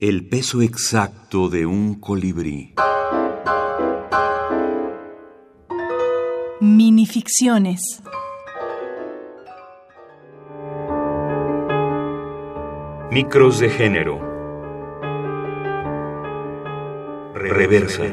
El peso exacto de un colibrí. Minificciones. Micros de género. Reversa.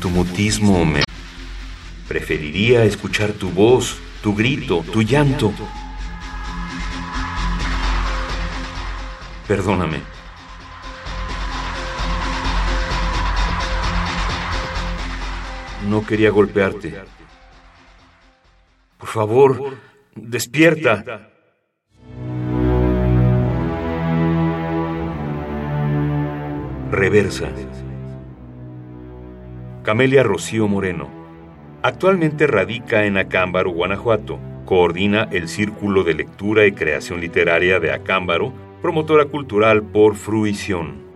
Tu mutismo me... Preferiría escuchar tu voz, tu grito, tu llanto. Perdóname. No quería golpearte. Por favor, despierta. Reversa. Camelia Rocío Moreno. Actualmente radica en Acámbaro, Guanajuato. Coordina el Círculo de Lectura y Creación Literaria de Acámbaro, promotora cultural por fruición.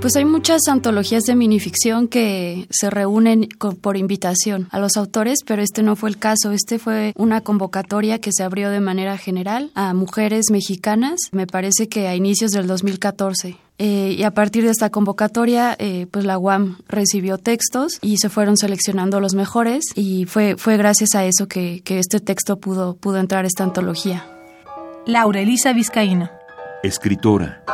Pues hay muchas antologías de minificción que se reúnen por invitación a los autores, pero este no fue el caso. Este fue una convocatoria que se abrió de manera general a mujeres mexicanas, me parece que a inicios del 2014. Eh, y a partir de esta convocatoria, eh, pues la UAM recibió textos y se fueron seleccionando los mejores y fue, fue gracias a eso que, que este texto pudo, pudo entrar a esta antología. Laura Elisa Vizcaíno. Escritora